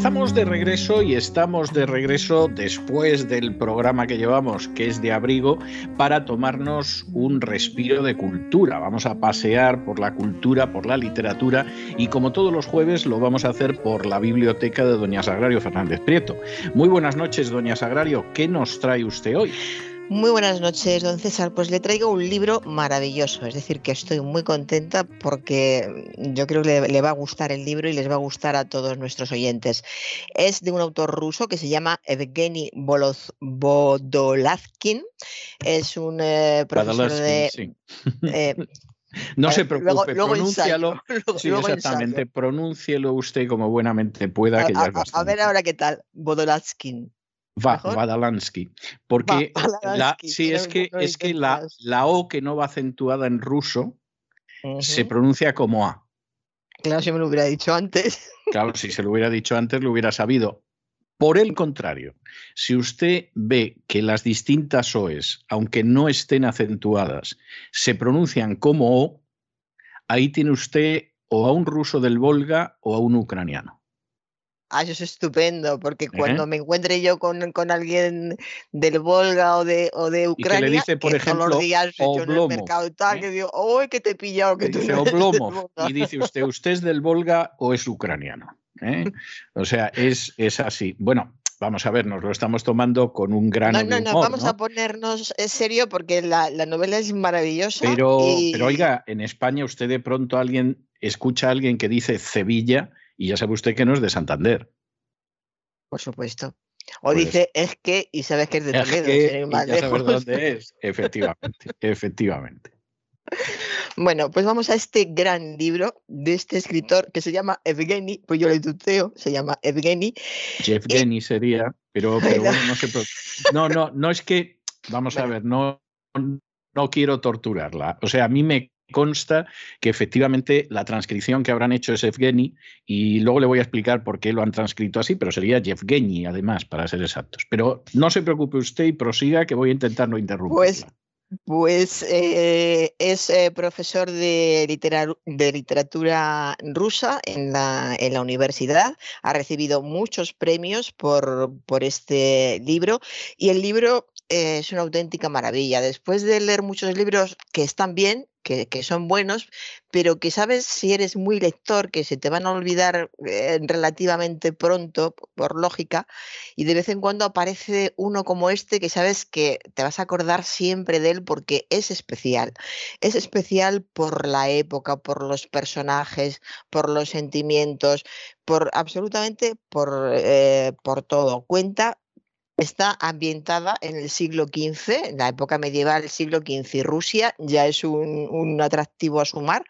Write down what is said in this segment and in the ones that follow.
Estamos de regreso y estamos de regreso después del programa que llevamos, que es de abrigo, para tomarnos un respiro de cultura. Vamos a pasear por la cultura, por la literatura y como todos los jueves lo vamos a hacer por la biblioteca de Doña Sagrario Fernández Prieto. Muy buenas noches, Doña Sagrario. ¿Qué nos trae usted hoy? Muy buenas noches, don César. Pues le traigo un libro maravilloso, es decir, que estoy muy contenta porque yo creo que le, va a gustar el libro y les va a gustar a todos nuestros oyentes. Es de un autor ruso que se llama Evgeny Vodolazkin. Es un eh, profesor de... Eh, no se preocupe, pronúncialo. sí, exactamente, pronúncielo usted como buenamente pueda. Que a, a, ver ahora qué tal, Vodolazkin. Vadalansky. Porque la, sí, es que, es que la, la, O que no va acentuada en ruso se pronuncia como A. Claro, si me lo hubiera dicho antes. Claro, si se lo hubiera dicho antes, lo hubiera sabido. Por el contrario, si usted ve que las distintas OEs, aunque no estén acentuadas, se pronuncian como O, ahí tiene usted o a un ruso del Volga o a un ucraniano. Ah, eso es estupendo, porque cuando me encuentre yo con, alguien del Volga o de, o de Ucrania, y que le dice, por ejemplo, todos los días yo en el mercado y tal, ¿eh? que digo, ¡oh, que te he pillado! Que dice y dice usted, ¿usted es del Volga o es ucraniano? ¿Eh? O sea, es, es así. Bueno, vamos a ver, nos lo estamos tomando con un gran No, no, no, vamos a ponernos en serio porque la, novela es maravillosa. Pero, pero oiga, en España usted de pronto alguien escucha a alguien que dice Sevilla y ya sabe usted que no es de Santander. Por supuesto. O pues dice es que y sabes que es de Toledo. Es ya sabes dónde es. Efectivamente, efectivamente. Bueno, pues vamos a este gran libro de este escritor que se llama Evgeny, pues yo le tuteo, se llama Evgeny. Evgeny sería, pero, pero bueno, no sé. No, no, no es que, vamos a ver, no, no quiero torturarla. O sea, a mí me consta que efectivamente la transcripción que habrán hecho es Evgeny y luego le voy a explicar por qué lo han transcrito así, pero sería Yevgeny además, para ser exactos. Pero no se preocupe usted y prosiga que voy a intentar no interrumpir. Pues, pues eh, es eh, profesor de, de, literatura rusa en la, en la, universidad, ha recibido muchos premios por, por este libro y el libro eh, es una auténtica maravilla. Después de leer muchos libros que están bien, que, son buenos, pero que sabes si eres muy lector, que se te van a olvidar eh, relativamente pronto, por lógica, y de vez en cuando aparece uno como este que sabes que te vas a acordar siempre de él porque es especial. Es especial por la época, por los personajes, por los sentimientos, por absolutamente por, eh, por todo. Cuenta Está ambientada en el siglo XV, en la época medieval, el siglo XV, y Rusia ya es un, atractivo a sumar,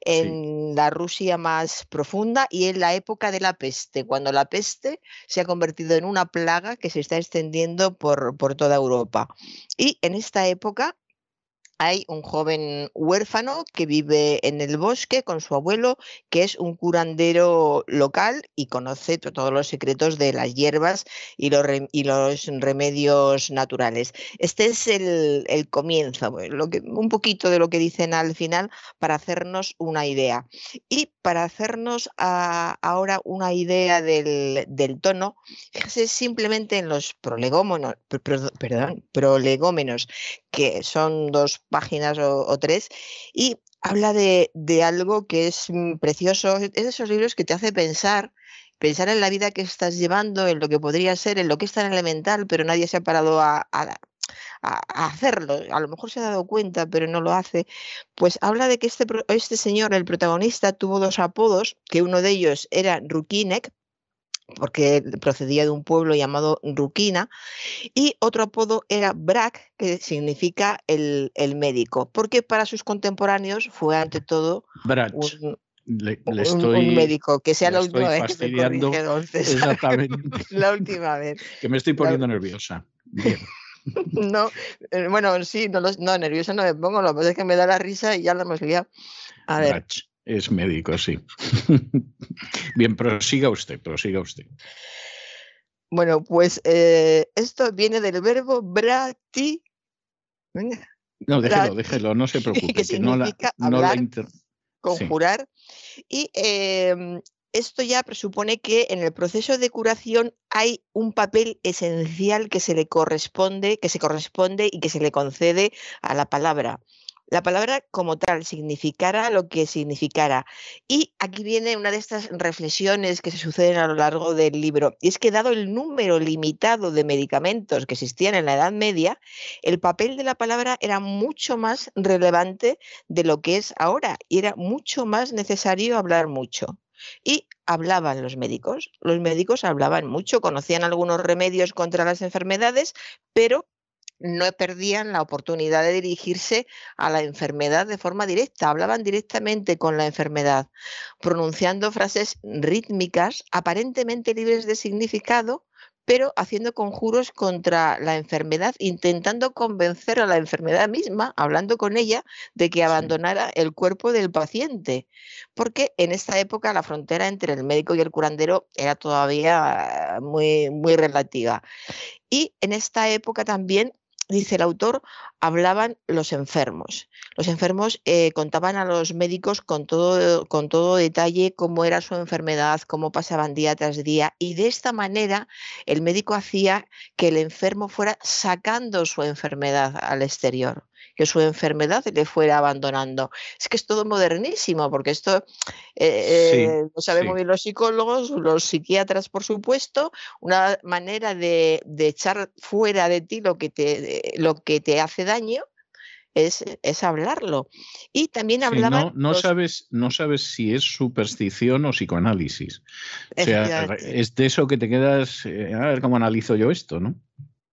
en la Rusia más profunda y en la época de la peste, cuando la peste se ha convertido en una plaga que se está extendiendo por, por toda Europa. Y en esta época hay un joven huérfano que vive en el bosque con su abuelo, que es un curandero local y conoce todos los secretos de las hierbas y los, remedios naturales. Este es el, comienzo, que, un poquito de lo que dicen al final para hacernos una idea. Y para hacernos ahora una idea del, tono, fíjese simplemente en los prolegómenos, perdón, prolegómenos, que son dos páginas o, tres, y habla de, algo que es mm, precioso, es de esos libros que te hace pensar, pensar en la vida que estás llevando, en lo que podría ser, en lo que es tan elemental, pero nadie se ha parado a, hacerlo. A lo mejor se ha dado cuenta, pero no lo hace. Pues habla de que este, este señor, el protagonista, tuvo dos apodos, que uno de ellos era Rukinek, porque procedía de un pueblo llamado Ruquina, y otro apodo era Brack, que significa el, médico, porque para sus contemporáneos fue ante todo un, médico, que sea la última vez que me Exactamente. la última vez. Que me estoy poniendo nerviosa. no, eh, bueno, sí, no, no, nerviosa no me pongo, lo que pasa es que me da la risa y ya lo hemos liado. A ver. Es médico, sí. Bien, prosiga usted, prosiga usted. Bueno, pues eh, esto viene del verbo brati. No, déjelo, déjelo, no se preocupe. Que, significa no la, conjurar. Y em, esto ya presupone que en el proceso de curación hay un papel esencial que se le corresponde, que se corresponde y que se le concede a la palabra la palabra como tal significara lo que signicara. Y aquí viene una de estas reflexiones que se suceden a lo largo del libro. Y es que dado el número limitado de medicamentos que existían en la Edad Media, el papel de la palabra era mucho más relevante de lo que es ahora y era mucho más necesario hablar mucho. Y hablaban los médicos. Los médicos hablaban mucho, conocían algunos remedios contra las enfermedades, pero no perdían la oportunidad de dirigirse a la enfermedad de forma directa, hablaban directamente con la enfermedad, pronunciando frases rítmicas, aparentemente libres de significado, pero haciendo conjuros contra la enfermedad, intentando convencer a la enfermedad misma, hablando con ella, de que abandonara el cuerpo del paciente, porque en esta época la frontera entre el médico y el curandero era todavía muy, muy relativa. Y en esta época también dice el autor, hablaban los enfermos. Los enfermos eh, contaban a los médicos con todo, con todo detalle cómo era su enfermedad, cómo pasaban día tras día, y de esta manera el médico hacía que el enfermo fuera sacando su enfermedad al exterior que su enfermedad le fuera abandonando. Es que es todo modernísimo, porque esto eh, eh, lo sabemos bien los psicólogos, los psiquiatras, por supuesto, una manera de, echar fuera de ti lo que te, lo que te hace daño. Es, es, hablarlo. Y también hablaba. no, sabes, no sabes si es superstición o psicoanálisis. O sea, es de eso que te quedas. Eh, a ver cómo analizo yo esto, ¿no?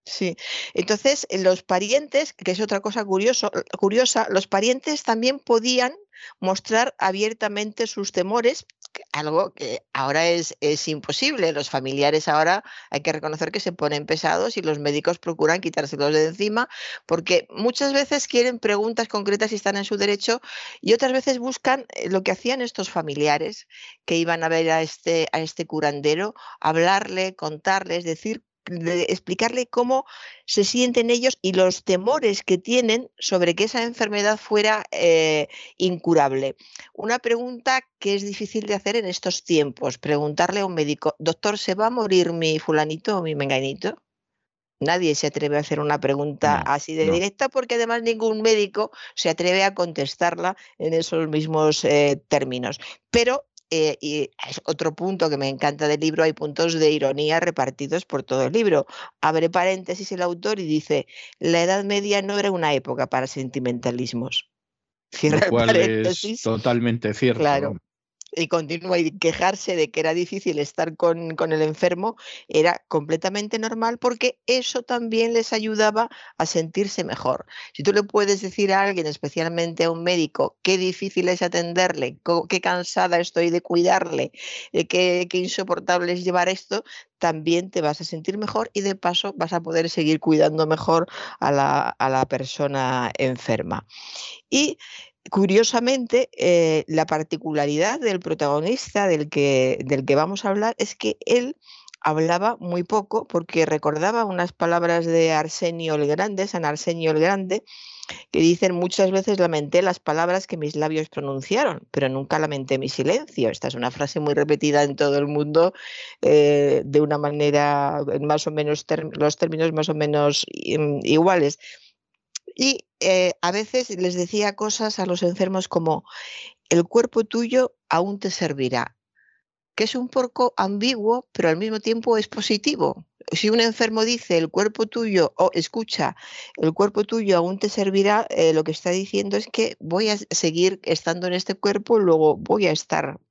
Sí, entonces los parientes, que es otra cosa curioso, curiosa, los parientes también podían mostrar abiertamente sus temores, algo que ahora es, es, imposible. Los familiares ahora hay que reconocer que se ponen pesados y los médicos procuran quitárselos de encima porque muchas veces quieren preguntas concretas y están en su derecho y otras veces buscan eh, lo que hacían estos familiares que iban a ver a este, a este curandero, hablarle, contarles, decir explicarle cómo se sienten ellos y los temores que tienen sobre que esa enfermedad fuera eh, incurable. Una pregunta que es difícil de hacer en estos tiempos, preguntarle a un médico, doctor, ¿se va a morir mi fulanito o mi menganito? Nadie se atreve a hacer una pregunta así de directa porque además ningún médico se atreve a contestarla en esos mismos eh, términos. Pero eh, y es otro punto que me encanta del libro, hay puntos de ironía repartidos por todo el libro. Abre paréntesis el autor y dice, la Edad Media no era una época para sentimentalismos. Cierra Lo cual es totalmente cierto. Claro y continúa y quejarse de que era difícil estar con, el enfermo era completamente normal porque eso también les ayudaba a sentirse mejor. Si tú le puedes decir a alguien, especialmente a un médico, qué difícil es atenderle, qué cansada estoy de cuidarle, eh, qué, qué insoportable es llevar esto, también te vas a sentir mejor y de paso vas a poder seguir cuidando mejor a la, a la persona enferma. Y Curiosamente, eh, la particularidad del protagonista del que, del que vamos a hablar es que él hablaba muy poco porque recordaba unas palabras de Arsenio el Grande, San Arsenio el Grande, que dicen muchas veces lamenté las palabras que mis labios pronunciaron, pero nunca lamenté mi silencio. Esta es una frase muy repetida en todo el mundo eh, de una manera, más o menos, los términos más o menos mm, iguales. Y eh, a veces les decía cosas a los enfermos como, el cuerpo tuyo aún te servirá, que es un poco ambiguo, pero al mismo tiempo es positivo. Si un enfermo dice el cuerpo tuyo, o escucha, el cuerpo tuyo aún te servirá, eh, lo que está diciendo es que voy a seguir estando en este cuerpo, luego voy a estar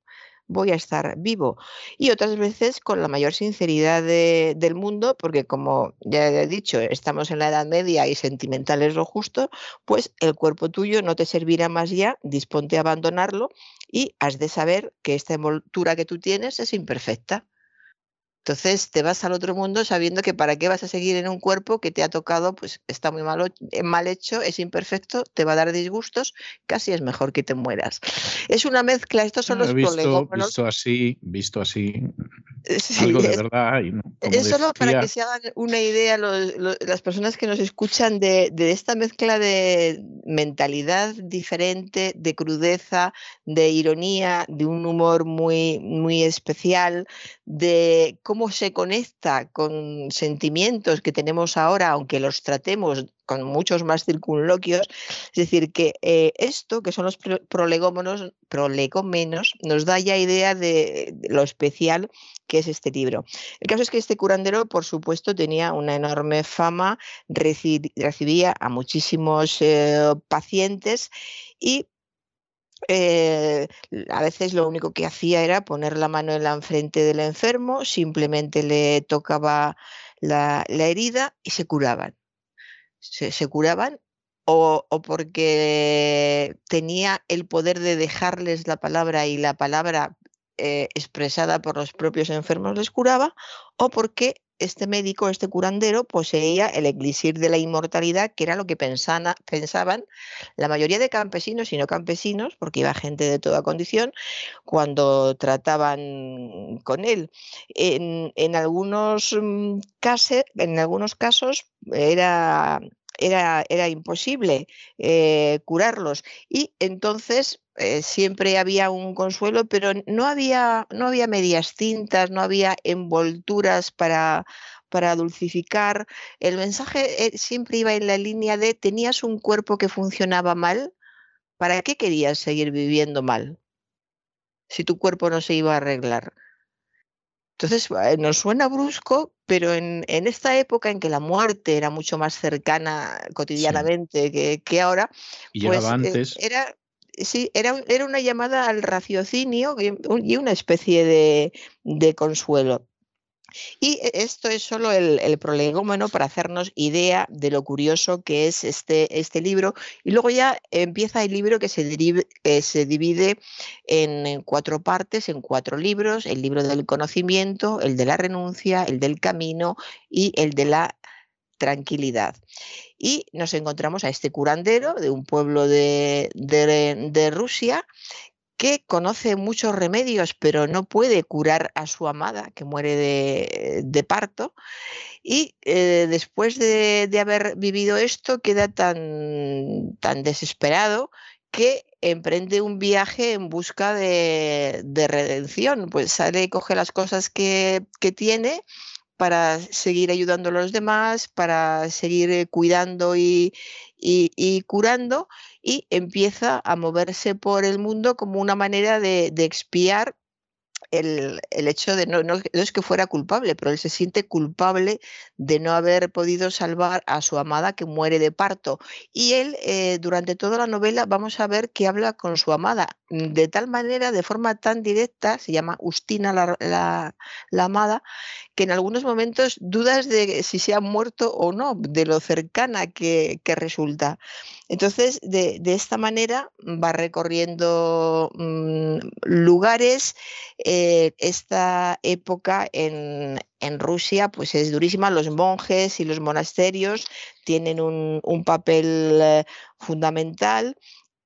voy a estar vivo. Y otras veces con la mayor sinceridad del mundo, porque como ya he dicho, estamos en la Edad Media y sentimental es lo justo, pues el cuerpo tuyo no te servirá más ya, disponte a abandonarlo y has de saber que esta envoltura que tú tienes es imperfecta. Entonces te vas al otro mundo sabiendo que para qué vas a seguir en un cuerpo que te ha tocado, pues está muy mal, eh, mal hecho, es imperfecto, te va a dar disgustos, casi es mejor que te mueras. Es una mezcla, estos son los visto, Visto así, visto así, algo de verdad. es solo para que se hagan una idea las personas que nos escuchan de, de esta mezcla de mentalidad diferente, de crudeza, de ironía, de un humor muy, muy especial, de cómo se conecta con sentimientos que tenemos ahora, aunque los tratemos con muchos más circunloquios. Es decir, que eh, esto, que son los prolegómenos, prolegómenos, nos da ya idea de, lo especial que es este libro. El caso es que este curandero, por supuesto, tenía una enorme fama, recibía a muchísimos eh, pacientes y eh, a veces lo único que hacía era poner la mano en la frente del enfermo, simplemente le tocaba la, herida y se curaban. Se, curaban o, porque tenía el poder de dejarles la palabra y la palabra eh, expresada por los propios enfermos les curaba, o porque este médico, este curandero, poseía el elixir de la inmortalidad, que era lo que pensaban la mayoría de campesinos y no campesinos, porque iba gente de toda condición, cuando trataban con él. En, algunos, mm, casos, en algunos casos era era, era, imposible eh, curarlos. Y entonces eh, siempre había un consuelo, pero no había, no había medias cintas, no había envolturas para, para dulcificar. El mensaje eh, siempre iba en la línea de tenías un cuerpo que funcionaba mal, ¿para qué querías seguir viviendo mal? Si tu cuerpo no se iba a arreglar. Entonces, eh, nos suena brusco, pero en, esta época en que la muerte era mucho más cercana cotidianamente que, ahora, pues, antes. era, sí, era, una llamada al raciocinio y una especie de, consuelo. Y e, esto es solo el, el, prolegómeno para hacernos idea de lo curioso que es este, este libro. Y luego ya empieza el libro que se, eh, se divide en cuatro partes, en cuatro libros. El libro del conocimiento, el de la renuncia, el del camino y el de la tranquilidad. Y nos encontramos a este curandero de un pueblo de, de, Rusia que conoce muchos remedios, pero no puede curar a su amada, que muere de, parto. Y eh, después de, de, haber vivido esto, queda tan, tan desesperado que emprende un viaje en busca de, de redención. Pues sale y coge las cosas que, que tiene para seguir ayudando a los demás, para seguir eh, cuidando y, curando, y empieza a moverse por el mundo como una manera de, expiar el, hecho de no, no, es que fuera culpable, pero él se siente culpable de no haber podido salvar a su amada que muere de parto. Y él, eh, durante toda la novela, vamos a ver que habla con su amada de tal manera, de forma tan directa, se llama Ustina la, amada, que en algunos momentos dudas de si se ha muerto o no, de lo cercana que, resulta. Entonces, de, esta manera va recorriendo mm, lugares. Eh, esta época en, Rusia pues es durísima. Los monjes y los monasterios tienen un, papel eh, fundamental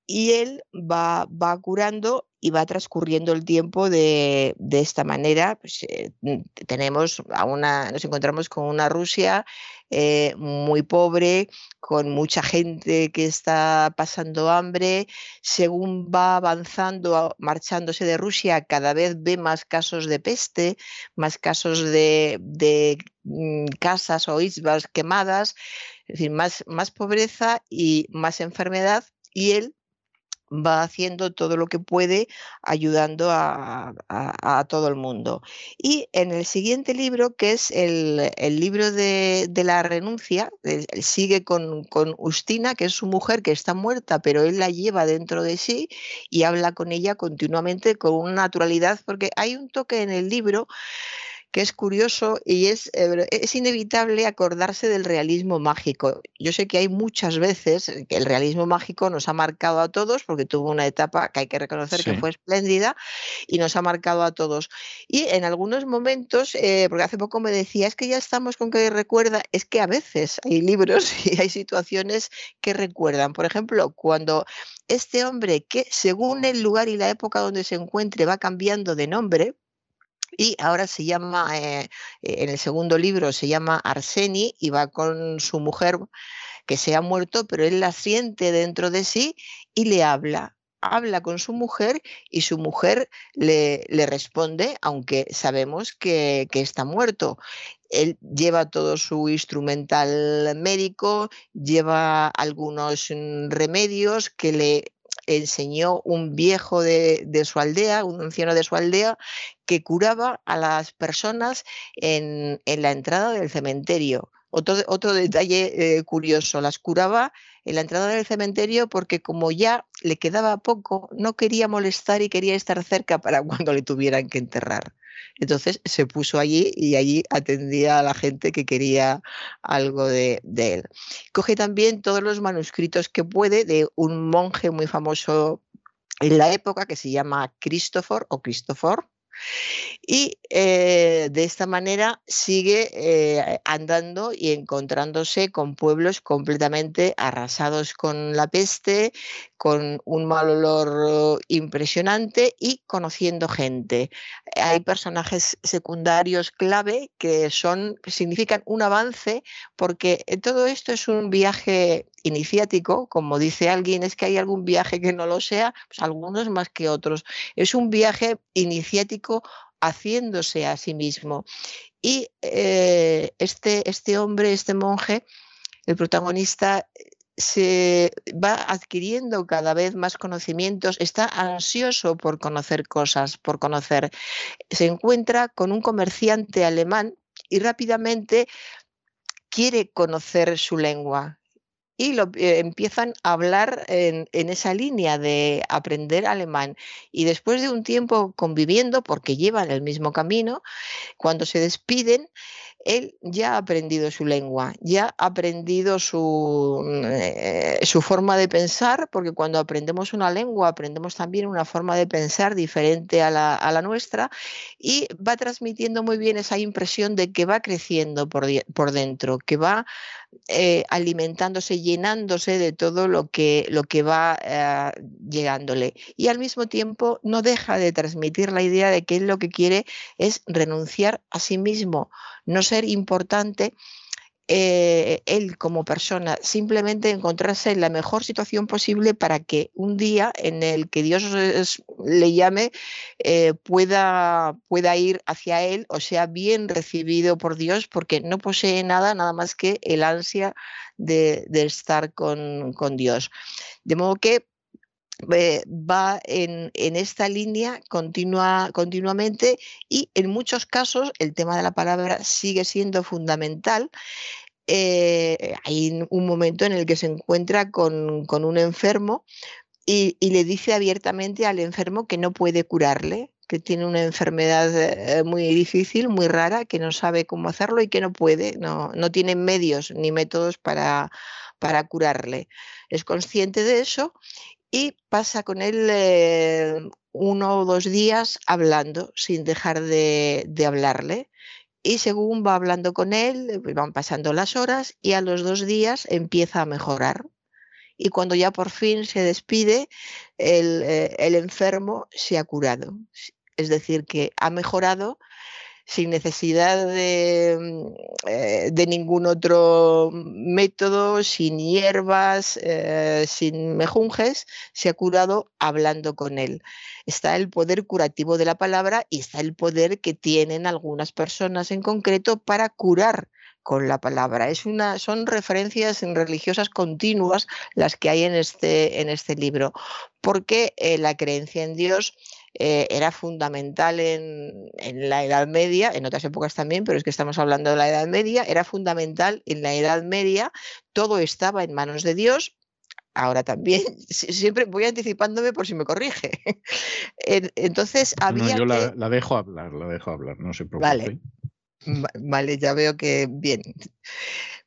y él va, va curando y va transcurriendo el tiempo de, esta manera. Pues, eh, tenemos a una, nos encontramos con una Rusia eh, muy pobre, con mucha gente que está pasando hambre. Según va avanzando, marchándose de Rusia, cada vez ve más casos de peste, más casos de, mm, casas o islas quemadas, es decir, más, más pobreza y más enfermedad. Y él va haciendo todo lo que puede ayudando a, todo el mundo. Y en el siguiente libro, que es el, libro de, la renuncia, sigue con, con Ustina, que es su mujer que está muerta, pero él la lleva dentro de sí y habla con ella continuamente con una naturalidad, porque hay un toque en el libro que es curioso y es, eh, es inevitable acordarse del realismo mágico. Yo sé que hay muchas veces que el realismo mágico nos ha marcado a todos, porque tuvo una etapa que hay que reconocer que fue espléndida y nos ha marcado a todos. Y en algunos momentos, eh, porque hace poco me decía, es que ya estamos con que recuerda, es que a veces hay libros y hay situaciones que recuerdan. Por ejemplo, cuando este hombre que según el lugar y la época donde se encuentre va cambiando de nombre, y ahora se llama, eh, en el segundo libro se llama Arseni y va con su mujer que se ha muerto, pero él la siente dentro de sí y le habla. Habla con su mujer y su mujer le, le responde, aunque sabemos que, que está muerto él lleva todo su instrumental médico, lleva algunos mm, remedios que le enseñó un viejo de, su aldea, un anciano de su aldea, que curaba a las personas en, la entrada del cementerio. Otro, otro detalle eh, curioso, las curaba en la entrada del cementerio porque como ya le quedaba poco, no quería molestar y quería estar cerca para cuando le tuvieran que enterrar. Entonces se puso allí y allí atendía a la gente que quería algo de, él. Coge también todos los manuscritos que puede de un monje muy famoso en la época que se llama Christopher o Christopher, y eh, de esta manera sigue eh, andando y encontrándose con pueblos completamente arrasados con la peste, con un mal olor impresionante y conociendo gente. Hay personajes secundarios clave que son significan un avance porque todo esto es un viaje iniciático, como dice alguien, es que hay algún viaje que no lo sea, pues algunos más que otros. Es un viaje iniciático haciéndose a sí mismo. Y eh, este, este hombre, este monje, el protagonista, se va adquiriendo cada vez más conocimientos, está ansioso por conocer cosas, por conocer. Se encuentra con un comerciante alemán y rápidamente quiere conocer su lengua, y lo, eh, empiezan a hablar en, en, esa línea de aprender alemán. Y después de un tiempo conviviendo, porque llevan el mismo camino, cuando se despiden, él ya ha aprendido su lengua, ya ha aprendido su, mm, eh, su, forma de pensar, porque cuando aprendemos una lengua aprendemos también una forma de pensar diferente a la, a la nuestra y va transmitiendo muy bien esa impresión de que va creciendo por, por dentro, que va eh, alimentándose, llenándose de todo lo que, lo que va eh, llegándole. Y al mismo tiempo no deja de transmitir la idea de que él lo que quiere es renunciar a sí mismo, no ser importante eh, él como persona, simplemente encontrarse en la mejor situación posible para que un día en el que Dios le llame eh, pueda, pueda ir hacia él o sea bien recibido por Dios porque no posee nada, nada más que el ansia de, estar con, con Dios. De modo que eh, va en, esta línea continua, continuamente y en muchos casos el tema de la palabra sigue siendo fundamental. Eh, hay un momento en el que se encuentra con, un enfermo y, le dice abiertamente al enfermo que no puede curarle, que tiene una enfermedad eh, muy difícil, muy rara, que no sabe cómo hacerlo y que no puede, no, no tiene medios ni métodos para, para curarle. Es consciente de eso y pasa con él eh, uno o dos días hablando sin dejar de, hablarle. Y según va hablando con él, eh, van pasando las horas y a los dos días empieza a mejorar. Y cuando ya por fin se despide, el, eh, el enfermo se ha curado. Es decir, que ha mejorado sin necesidad mm, eh, de, ningún otro método, sin hierbas, eh, sin mejunjes, se ha curado hablando con él. Está el poder curativo de la palabra y está el poder que tienen algunas personas en concreto para curar con la palabra. Es una, son referencias religiosas continuas las que hay en este, en este libro, porque eh, la creencia en Dios eh, era fundamental en, en, la Edad Media, en otras épocas también, pero es que estamos hablando de la Edad Media, era fundamental en la Edad Media, todo estaba en manos de Dios, ahora también, siempre voy anticipándome por si me corrige. Entonces había. No, yo la, la, dejo hablar, la dejo hablar, no se preocupe. Vale, vale ya veo que bien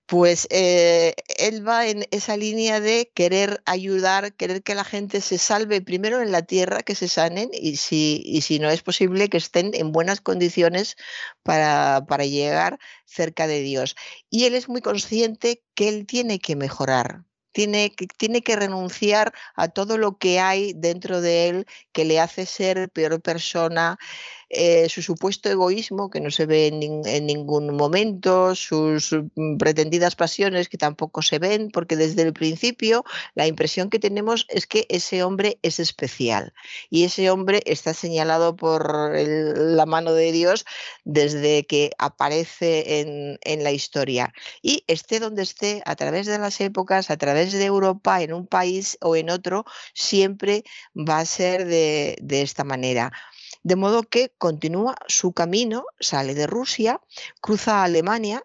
pues eh, él va en esa línea de querer ayudar, querer que la gente se salve primero en la tierra, que se sanen y si, y si no es posible que estén en buenas condiciones para, para llegar cerca de Dios. Y él es muy consciente que él tiene que mejorar, tiene que, tiene que, renunciar a todo lo que hay dentro de él que le hace ser peor persona, eh, su supuesto egoísmo, que no se ve en, ningún momento, sus mm, pretendidas pasiones, que tampoco se ven, porque desde el principio la impresión que tenemos es que ese hombre es especial y ese hombre está señalado por la mano de Dios desde que aparece en, la historia. Y esté donde esté, a través de las épocas, a través de Europa, en un país o en otro, siempre va a ser de esta manera. De modo que continúa su camino, sale de Rusia, cruza Alemania,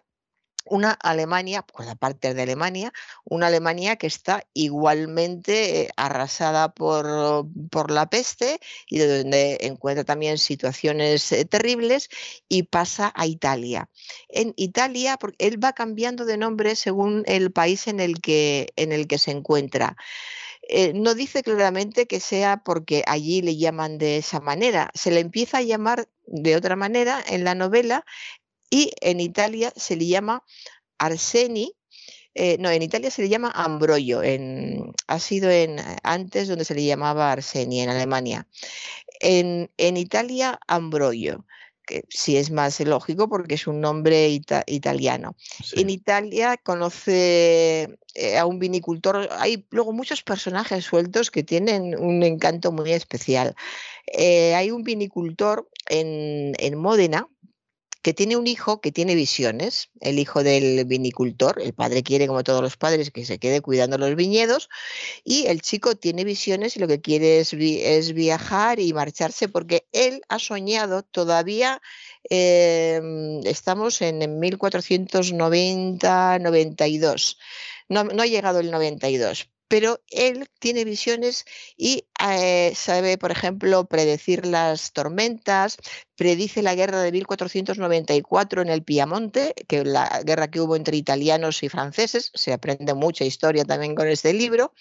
una Alemania, pues aparte de Alemania, una Alemania que está igualmente eh, arrasada por, por, la peste y donde encuentra también situaciones eh, terribles y pasa a Italia. En Italia, porque él va cambiando de nombre según el país en el que, en el que se encuentra. Eh, no dice claramente que sea porque allí le llaman de esa manera, se le empieza a llamar de otra manera en la novela y en Italia se le llama Arseni, eh, no, en Italia se le llama Ambroyo, en, ha sido en, antes donde se le llamaba Arseni, en Alemania. En, Italia, Ambroyo que sí es más lógico porque es un nombre italiano. En Italia conoce eh, a un vinicultor, hay luego muchos personajes sueltos que tienen un encanto muy especial. Eh, hay un vinicultor en, en Módena, que tiene un hijo que tiene visiones, el hijo del vinicultor, el padre quiere, como todos los padres, que se quede cuidando los viñedos, y el chico tiene visiones y lo que quiere es, viajar y marcharse porque él ha soñado todavía, em, estamos en, 1490-92. No, no, ha llegado el 92, pero él tiene visiones y eh, sabe, por ejemplo, predecir las tormentas, predice la guerra de 1494 en el Piamonte, que la guerra que hubo entre italianos y franceses, se aprende mucha historia también con este libro,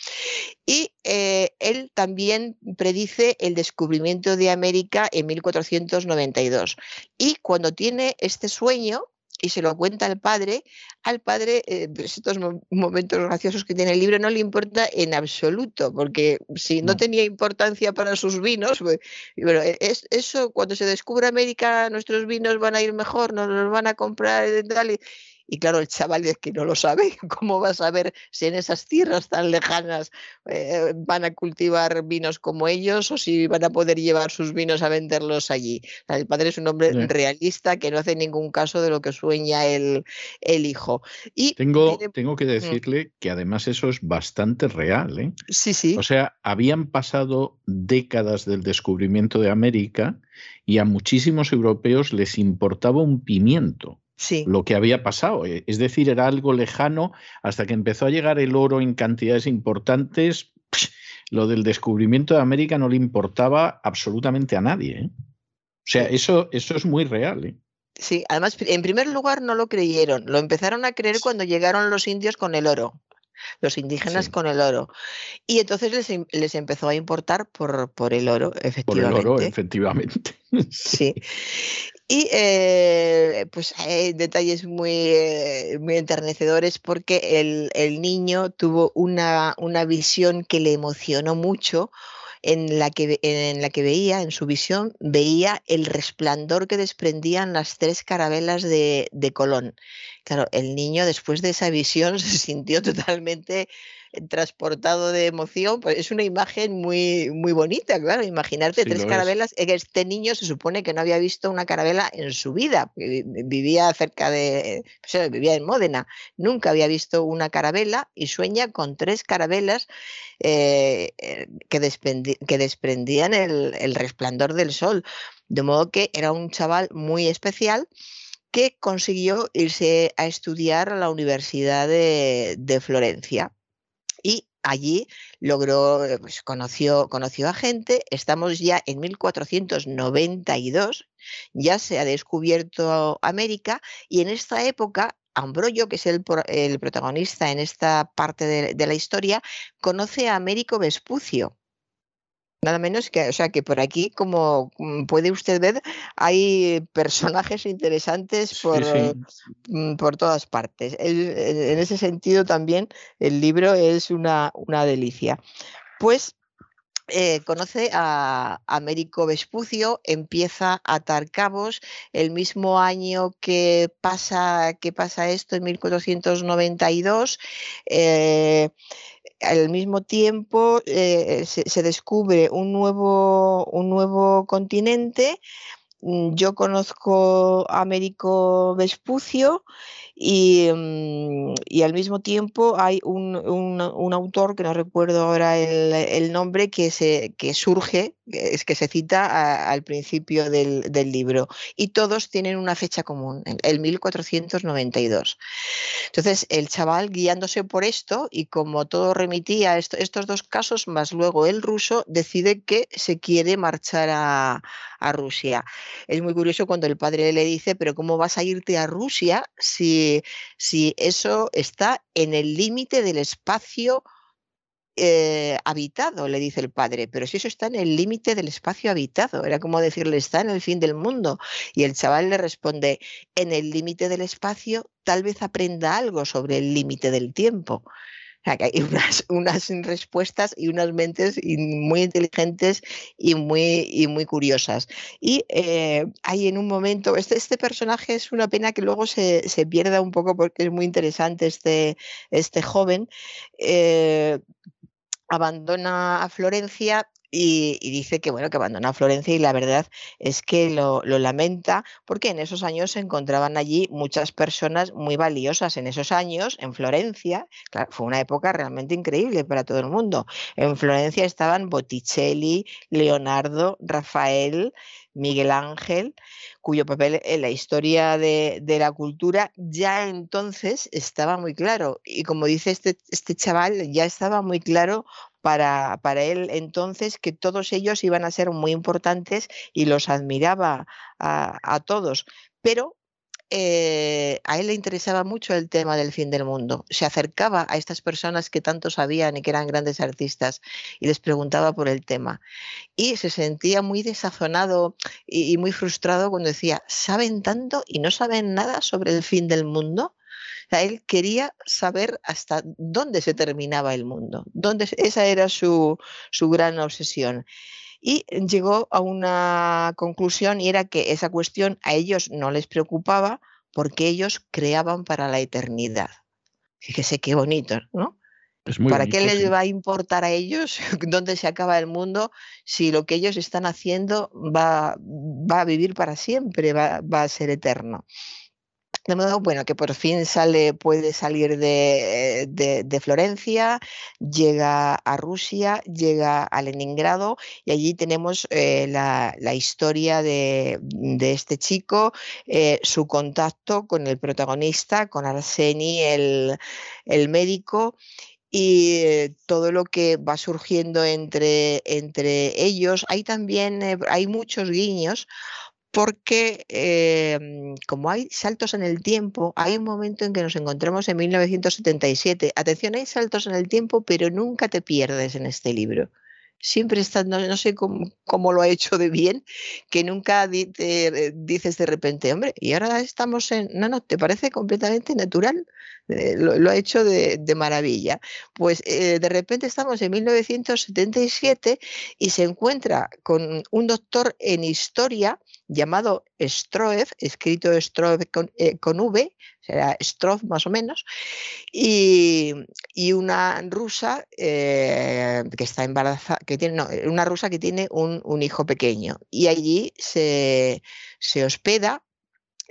y eh, él también predice el descubrimiento de América en 1492. Y cuando tiene este sueño, y se lo cuenta al padre, al padre eh, estos momentos graciosos que tiene el libro no le importa en absoluto, porque si no, tenía importancia para sus vinos, pues, bueno, e, es, eso cuando se descubra América, nuestros vinos van a ir mejor, nos los van a comprar y tal. Y, y claro, el chaval es que no lo sabe, ¿cómo va a saber si en esas tierras tan lejanas eh, van a cultivar vinos como ellos o si van a poder llevar sus vinos a venderlos allí? el padre es un hombre realista que no hace ningún caso de lo que sueña el, el hijo. Y tengo, tengo que mm. decirle que además eso es bastante real. ¿eh? Sí, sí. O sea, habían pasado décadas del descubrimiento de América y a muchísimos europeos les importaba un pimiento lo que había pasado. Eh, es decir, era algo lejano hasta que empezó a llegar el oro en cantidades importantes. Lo del descubrimiento de América no le importaba absolutamente a nadie. ¿eh? O sea, eso, eso es muy real. ¿eh? Sí, además, en primer lugar no lo creyeron, lo empezaron a creer cuando llegaron los indios con el oro los indígenas con el oro. Y entonces les, em, les, empezó a importar por, por el oro, efectivamente. Por el oro, efectivamente. Sí. Y eh, pues hay detalles muy, eh, muy enternecedores porque el, el niño tuvo una, una visión que le emocionó mucho en la, que, en la que veía, en su visión, veía el resplandor que desprendían las tres carabelas de, de Colón. Claro, el niño después de esa visión se sintió totalmente transportado de emoción, pues es una imagen muy, muy bonita, claro. Imaginarte tres carabelas. Este niño se supone que no había visto una carabela en su vida. Vivía cerca de. vivía en Módena. Nunca había visto una carabela y sueña con tres carabelas eh, eh, que, que, desprendían el, el resplandor del sol. De modo que era un chaval muy especial que consiguió irse a estudiar a la Universidad de, Florencia. Allí logró, eh, pues, conoció, conoció a gente, estamos ya en 1492, ya se ha descubierto América y en esta época Ambroyo, que es el, protagonista en esta parte de, de, la historia, conoce a Américo Vespucio, Nada menos que, o sea, que por aquí, como mm, puede usted ver, hay personajes interesantes por, mm, por todas partes. en ese sentido también el libro es una, una delicia. Pues eh, conoce a Américo Vespucio, empieza a atar cabos, el mismo año que pasa, que pasa esto, en 1492, al mismo tiempo eh, se, descubre un nuevo, un nuevo continente. Mm, yo conozco a Américo Vespucio Mm, y, al mismo tiempo hay un, autor que no recuerdo ahora el, nombre que, se, que surge, es que se cita al principio del, libro y todos tienen una fecha común, el 1492. Entonces el chaval guiándose por esto y como todo remitía a estos dos casos, más luego el ruso decide que se quiere marchar a, a Rusia. Es muy curioso cuando el padre le dice, pero ¿cómo vas a irte a Rusia si, si eso está en el límite del espacio? Eh, habitado, le dice el padre, pero si eso está en el límite del espacio habitado, era como decirle, está en el fin del mundo. Y el chaval le responde, en el límite del espacio tal vez aprenda algo sobre el límite del tiempo hay unas, unas respuestas y unas mentes muy inteligentes y muy, y muy curiosas. Y eh, hay en un momento, este, este personaje es una pena que luego se, se pierda un poco porque es muy interesante este, este joven. Eh, abandona a Florencia y, dice que bueno que abandona Florencia y la verdad es que lo, lamenta porque en esos años se encontraban allí muchas personas muy valiosas en esos años en Florencia fue una época realmente increíble para todo el mundo en Florencia estaban Botticelli Leonardo Rafael Miguel Ángel, cuyo papel en la historia de, de, la cultura ya entonces estaba muy claro. Y como dice este, este chaval, ya estaba muy claro para, para, él entonces que todos ellos iban a ser muy importantes y los admiraba a, todos. Pero eh, a él le interesaba mucho el tema del fin del mundo. Se acercaba a estas personas que tanto sabían y que eran grandes artistas y les preguntaba por el tema. Y se sentía muy desazonado y muy frustrado cuando decía, ¿saben tanto y no saben nada sobre el fin del mundo? Él quería saber hasta dónde se terminaba el mundo, dónde, esa era su, su gran obsesión. Y llegó a una conclusión y era que esa cuestión a ellos no les preocupaba porque ellos creaban para la eternidad. Fíjese qué bonito, ¿no? ¿Para qué les va a importar a ellos dónde se acaba el mundo si lo que ellos están haciendo va, va a vivir para siempre, va, va a ser eterno? De modo, bueno, que por fin sale, puede salir de, de, Florencia, llega a Rusia, llega a Leningrado y allí tenemos eh, la, la, historia de, de este chico, eh, su contacto con el protagonista, con Arseni, el, el médico y eh, todo lo que va surgiendo entre, entre ellos. Hay también, hay muchos guiños porque em, como hay saltos en el tiempo, hay un momento en que nos encontramos en 1977. Atención, hay saltos en el tiempo, pero nunca te pierdes en este libro. Siempre estás, no, sé cómo, lo ha hecho de bien, que nunca dices de repente, hombre, y ahora estamos en... No, no, te parece completamente natural. Eh, lo, ha hecho de, maravilla. Pues eh, de repente estamos en 1977 y se encuentra con un doctor en historia llamado Stroev, escrito Stroev con, eh, V, será Stroev más o menos, y, una rusa que está embarazada, que tiene, una rusa que tiene un, hijo pequeño. Y allí se hospeda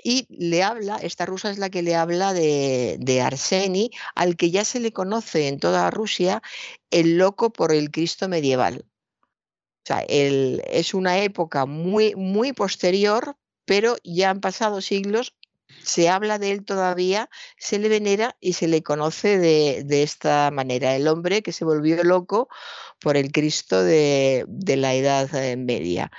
y le habla, esta rusa es la que le habla de, de, Arseni, al que ya se le conoce en toda Rusia el loco por el Cristo medieval. O sea, es una época muy, muy posterior, pero ya han pasado siglos, se habla de él todavía, se le venera y se le conoce de, de esta manera. El hombre que se volvió loco por el Cristo de, de la Edad Media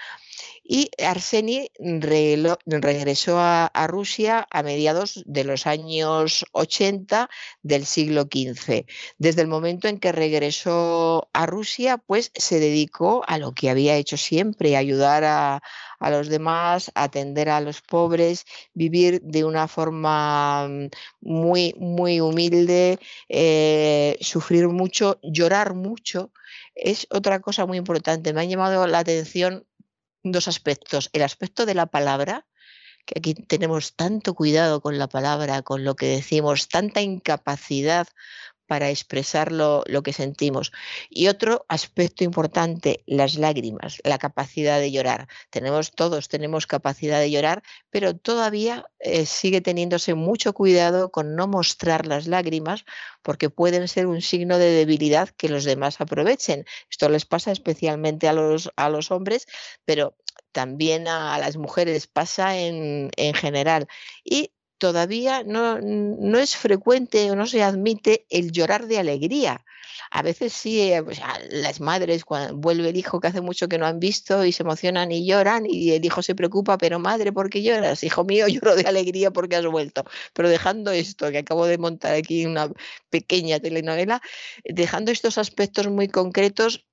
y Arseni regresó a, Rusia a mediados de los años 80 del siglo XV. Desde el momento en que regresó a Rusia, pues se dedicó a lo que había hecho siempre, ayudar a, los demás, atender a los pobres, vivir de una forma mm, muy, muy humilde, eh, sufrir mucho, llorar mucho. Es otra cosa muy importante. Me ha llamado la atención dos aspectos. El aspecto de la palabra, que aquí tenemos tanto cuidado con la palabra, con lo que decimos, tanta incapacidad para expresar lo, que sentimos. Y otro aspecto importante, las lágrimas, la capacidad de llorar. Tenemos todos, tenemos capacidad de llorar, pero todavía eh, sigue teniéndose mucho cuidado con no mostrar las lágrimas porque pueden ser un signo de debilidad que los demás aprovechen. Esto les pasa especialmente a los, a los hombres, pero también a las mujeres pasa en, en general. Y todavía no, no, es frecuente o no se admite el llorar de alegría. A veces sí, eh, pues, las madres, cuando vuelve el hijo que hace mucho que no han visto y se emocionan y lloran y el hijo se preocupa, pero madre, ¿por qué lloras? Hijo mío, lloro de alegría porque has vuelto. Pero dejando esto, que acabo de montar aquí una pequeña telenovela, dejando estos aspectos muy concretos,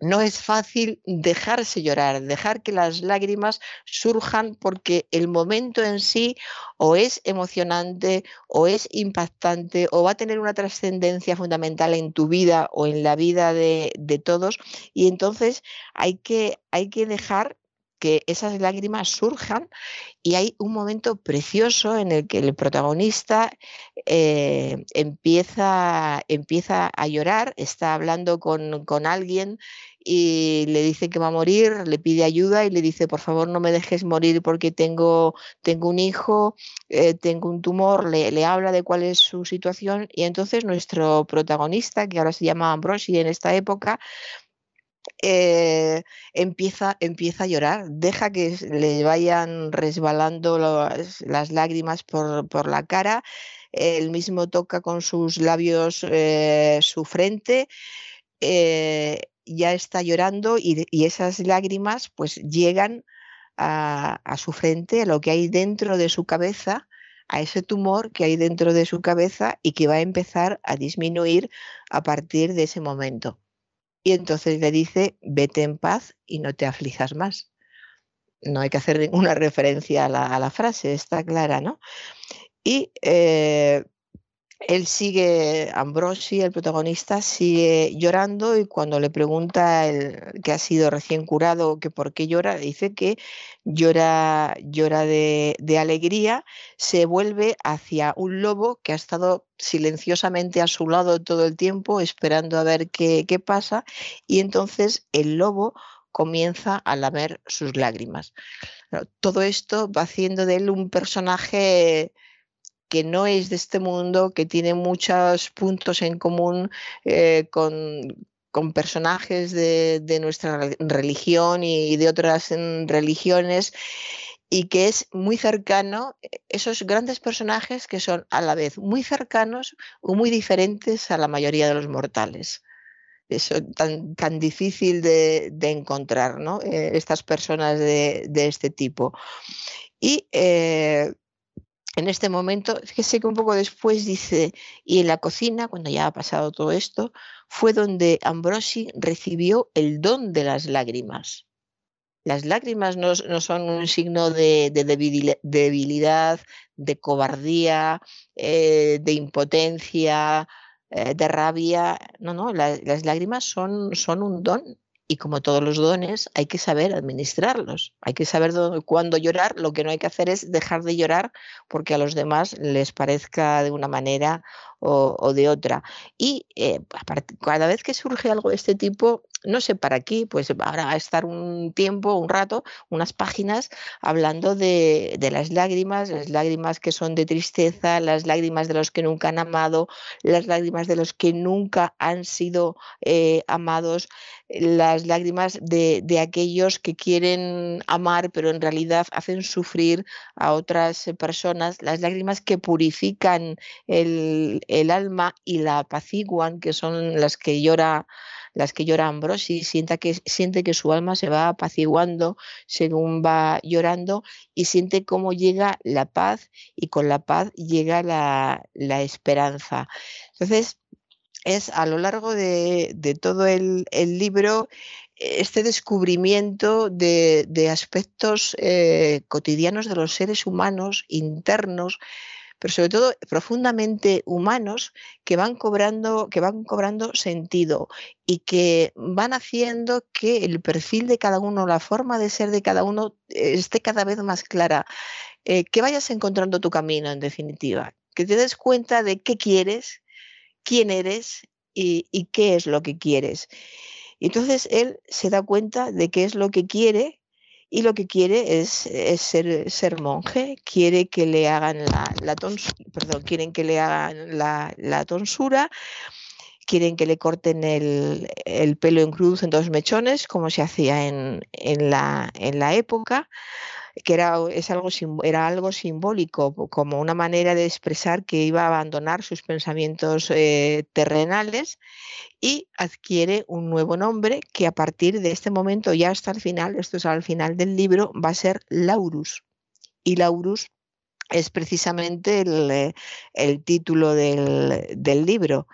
no es fácil dejarse llorar, dejar que las lágrimas surjan porque el momento en sí o es emocionante o es impactante o va a tener una trascendencia fundamental en tu vida o en la vida de, todos. Y entonces hay que, hay que dejar que esas lágrimas surjan y hay un momento precioso en el que el protagonista eh, empieza, empieza a llorar, está hablando con, con alguien y le dice que va a morir, le pide ayuda y le dice, por favor, no me dejes morir porque tengo, tengo un hijo, eh, tengo un tumor, le, le, habla de cuál es su situación y entonces nuestro protagonista, que ahora se llama Ambrosi en esta época, eh, empieza, empieza a llorar, deja que le vayan resbalando las, lágrimas por, la cara, él mismo toca con sus labios eh, su frente, eh, ya está llorando y, esas lágrimas pues llegan a su frente, a lo que hay dentro de su cabeza, a ese tumor que hay dentro de su cabeza y que va a empezar a disminuir a partir de ese momento. Y entonces le dice, vete en paz y no te aflijas más. No hay que hacer ninguna referencia a la, frase, está clara, ¿no? Y eh, él sigue, Ambrosi, el protagonista, sigue llorando y cuando le pregunta el, que ha sido recién curado que por qué llora, dice que llora, llora de, alegría, se vuelve hacia un lobo que ha estado silenciosamente a su lado todo el tiempo esperando a ver qué, qué pasa y entonces el lobo comienza a lamer sus lágrimas. Todo esto va haciendo de él un personaje que no es de este mundo, que tiene muchos puntos en común eh, con, personajes de, nuestra religión y de otras mm, religiones y que es muy cercano, eh, esos grandes personajes que son a la vez muy cercanos o muy diferentes a la mayoría de los mortales. Eso tan, tan difícil de, encontrar, ¿no? Eh, estas personas de, este tipo. Y en este momento, fíjese que un poco después dice, y en la cocina, cuando ya ha pasado todo esto, fue donde Ambrosi recibió el don de las lágrimas. Las lágrimas no, son un signo de, debilidad, de cobardía, eh, de impotencia, eh, de rabia. No, no, las lágrimas son, son un don y como todos los dones, hay que saber administrarlos. Hay que saber cuándo llorar. Lo que no hay que hacer es dejar de llorar porque a los demás les parezca de una manera o, de otra. Y eh, cada vez que surge algo de este tipo, no sé para qué, pues ahora va a estar un tiempo, un rato, unas páginas hablando de, las lágrimas, las lágrimas que son de tristeza, las lágrimas de los que nunca han amado, las lágrimas de los que nunca han sido eh, amados, las lágrimas de, aquellos que quieren amar pero en realidad hacen sufrir a otras personas, las lágrimas que purifican el, el alma y la apaciguan, que son las que llora las que llora Ambrosi, siente que, siente que su alma se va apaciguando según va llorando y siente cómo llega la paz y con la paz llega la, esperanza. Entonces, es a lo largo de, todo el, libro este descubrimiento de, aspectos eh, cotidianos de los seres humanos internos pero sobre todo profundamente humanos que van cobrando, que van cobrando sentido y que van haciendo que el perfil de cada uno, la forma de ser de cada uno esté cada vez más clara. Eh, que vayas encontrando tu camino, en definitiva, que te des cuenta de qué quieres, quién eres y, y qué es lo que quieres. Entonces él se da cuenta de qué es lo que quiere y lo que quiere es, ser, ser, monje, quiere que le hagan la, tonsura, perdón, quieren que le hagan la, tonsura, quieren que le corten el, pelo en cruz en dos mechones, como se hacía en, en, la, en la época que era, es algo, era algo simbólico, como una manera de expresar que iba a abandonar sus pensamientos eh, terrenales y adquiere un nuevo nombre que a partir de este momento, ya hasta el final, esto es al final del libro, va a ser Laurus. Y Laurus es precisamente el, eh, título del, libro.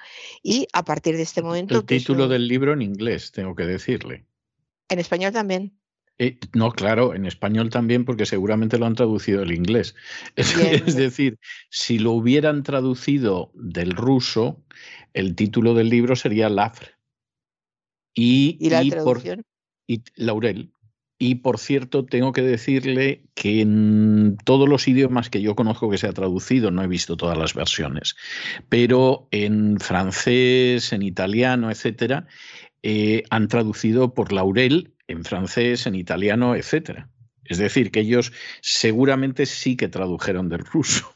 Y a partir de este momento... El título del libro en inglés, tengo que decirle. En español también. Eh, no, claro, en español también, porque seguramente lo han traducido del inglés. Es, decir, si lo hubieran traducido del ruso, el título del libro sería Lafre. Y, la traducción? y Laurel. Y por cierto, tengo que decirle que en todos los idiomas que yo conozco que se ha traducido, no he visto todas las versiones, pero en francés, en italiano, etcétera, eh, han traducido por Laurel en francés, en italiano, etcétera. Es decir, que ellos seguramente sí que tradujeron del ruso.